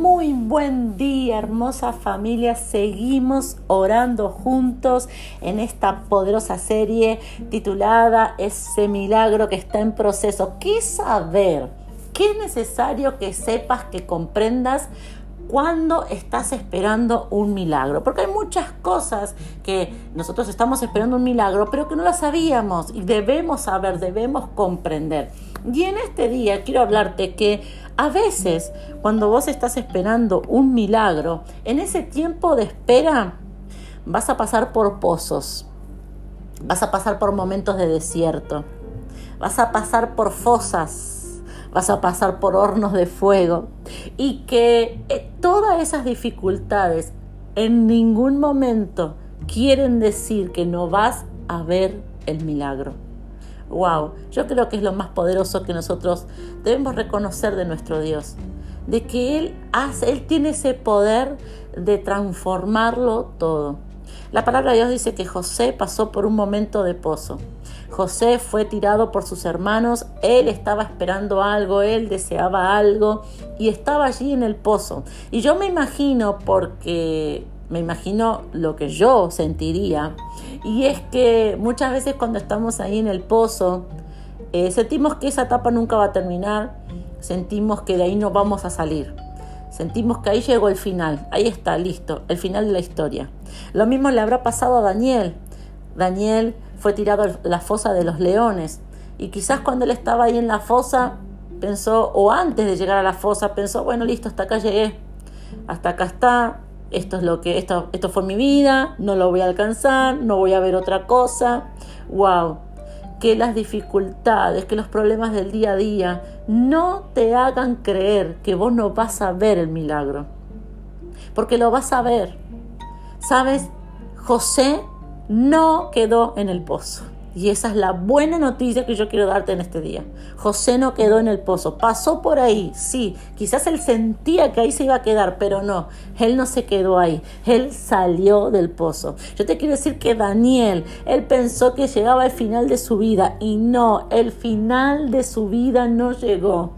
Muy buen día, hermosa familia. Seguimos orando juntos en esta poderosa serie titulada Ese milagro que está en proceso. ¿Qué saber? ¿Qué es necesario que sepas, que comprendas cuando estás esperando un milagro. Porque hay muchas cosas que nosotros estamos esperando un milagro, pero que no las sabíamos y debemos saber, debemos comprender. Y en este día quiero hablarte que a veces cuando vos estás esperando un milagro, en ese tiempo de espera vas a pasar por pozos, vas a pasar por momentos de desierto, vas a pasar por fosas vas a pasar por hornos de fuego y que eh, todas esas dificultades en ningún momento quieren decir que no vas a ver el milagro. Wow, yo creo que es lo más poderoso que nosotros debemos reconocer de nuestro Dios, de que Él hace, Él tiene ese poder de transformarlo todo. La palabra de Dios dice que José pasó por un momento de pozo. José fue tirado por sus hermanos, él estaba esperando algo, él deseaba algo y estaba allí en el pozo. Y yo me imagino, porque me imagino lo que yo sentiría, y es que muchas veces cuando estamos ahí en el pozo, eh, sentimos que esa etapa nunca va a terminar, sentimos que de ahí no vamos a salir. Sentimos que ahí llegó el final, ahí está, listo, el final de la historia. Lo mismo le habrá pasado a Daniel. Daniel fue tirado a la fosa de los leones. Y quizás cuando él estaba ahí en la fosa pensó, o antes de llegar a la fosa, pensó, bueno, listo, hasta acá llegué, hasta acá está, esto es lo que, esto, esto fue mi vida, no lo voy a alcanzar, no voy a ver otra cosa. Wow, que las dificultades, que los problemas del día a día no te hagan creer que vos no vas a ver el milagro. Porque lo vas a ver. ¿Sabes? José no quedó en el pozo. Y esa es la buena noticia que yo quiero darte en este día. José no quedó en el pozo, pasó por ahí, sí, quizás él sentía que ahí se iba a quedar, pero no, él no se quedó ahí, él salió del pozo. Yo te quiero decir que Daniel, él pensó que llegaba al final de su vida y no, el final de su vida no llegó.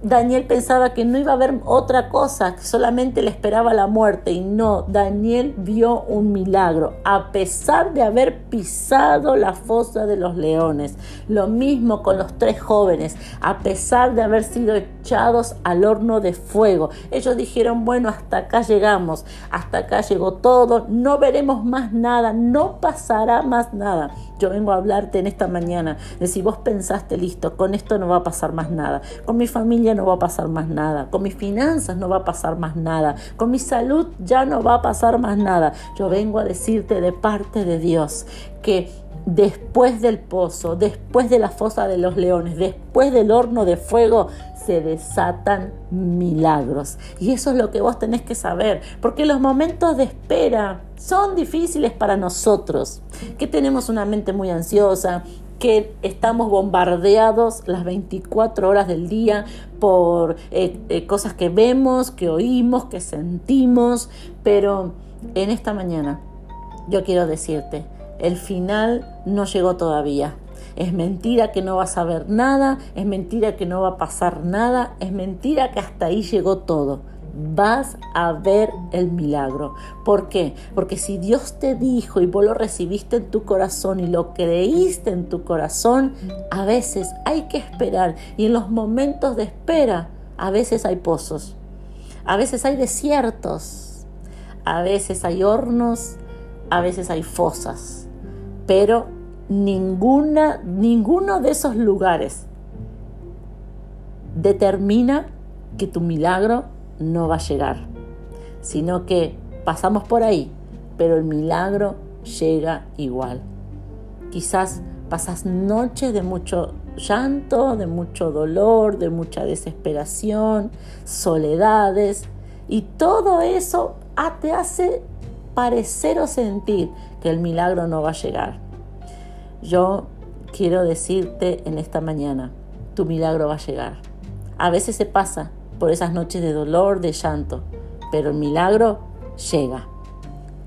Daniel pensaba que no iba a haber otra cosa, que solamente le esperaba la muerte y no, Daniel vio un milagro, a pesar de haber pisado la fosa de los leones. Lo mismo con los tres jóvenes, a pesar de haber sido echados al horno de fuego. Ellos dijeron, bueno, hasta acá llegamos, hasta acá llegó todo, no veremos más nada, no pasará más nada. Yo vengo a hablarte en esta mañana. De si vos pensaste, listo, con esto no va a pasar más nada, con mi familia no va a pasar más nada, con mis finanzas no va a pasar más nada, con mi salud ya no va a pasar más nada. Yo vengo a decirte de parte de Dios que después del pozo, después de la fosa de los leones, después del horno de fuego, se desatan milagros. Y eso es lo que vos tenés que saber, porque los momentos de espera son difíciles para nosotros, que tenemos una mente muy ansiosa, que estamos bombardeados las 24 horas del día por eh, eh, cosas que vemos, que oímos, que sentimos, pero en esta mañana yo quiero decirte, el final no llegó todavía. Es mentira que no vas a ver nada, es mentira que no va a pasar nada, es mentira que hasta ahí llegó todo. Vas a ver el milagro. ¿Por qué? Porque si Dios te dijo y vos lo recibiste en tu corazón y lo creíste en tu corazón, a veces hay que esperar. Y en los momentos de espera, a veces hay pozos, a veces hay desiertos, a veces hay hornos, a veces hay fosas. Pero ninguna, ninguno de esos lugares determina que tu milagro no va a llegar, sino que pasamos por ahí, pero el milagro llega igual. Quizás pasas noches de mucho llanto, de mucho dolor, de mucha desesperación, soledades, y todo eso te hace parecer o sentir que el milagro no va a llegar. Yo quiero decirte en esta mañana, tu milagro va a llegar. A veces se pasa por esas noches de dolor, de llanto, pero el milagro llega.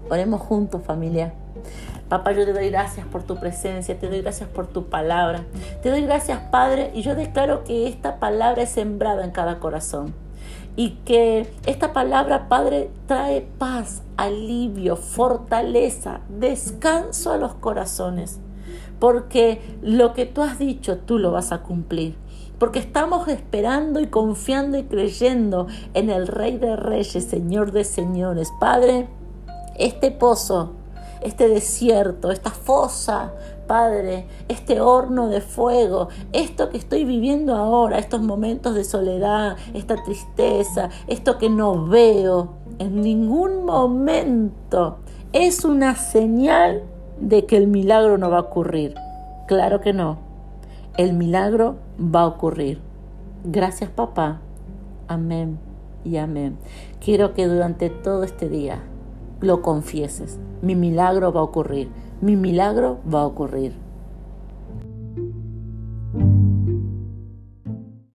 Oremos juntos familia. Papá, yo te doy gracias por tu presencia, te doy gracias por tu palabra. Te doy gracias, Padre, y yo declaro que esta palabra es sembrada en cada corazón y que esta palabra, Padre, trae paz, alivio, fortaleza, descanso a los corazones, porque lo que tú has dicho, tú lo vas a cumplir porque estamos esperando y confiando y creyendo en el Rey de Reyes, Señor de Señores. Padre, este pozo, este desierto, esta fosa, Padre, este horno de fuego, esto que estoy viviendo ahora, estos momentos de soledad, esta tristeza, esto que no veo, en ningún momento es una señal de que el milagro no va a ocurrir. Claro que no el milagro va a ocurrir. Gracias papá. Amén y amén. Quiero que durante todo este día lo confieses. Mi milagro va a ocurrir. Mi milagro va a ocurrir.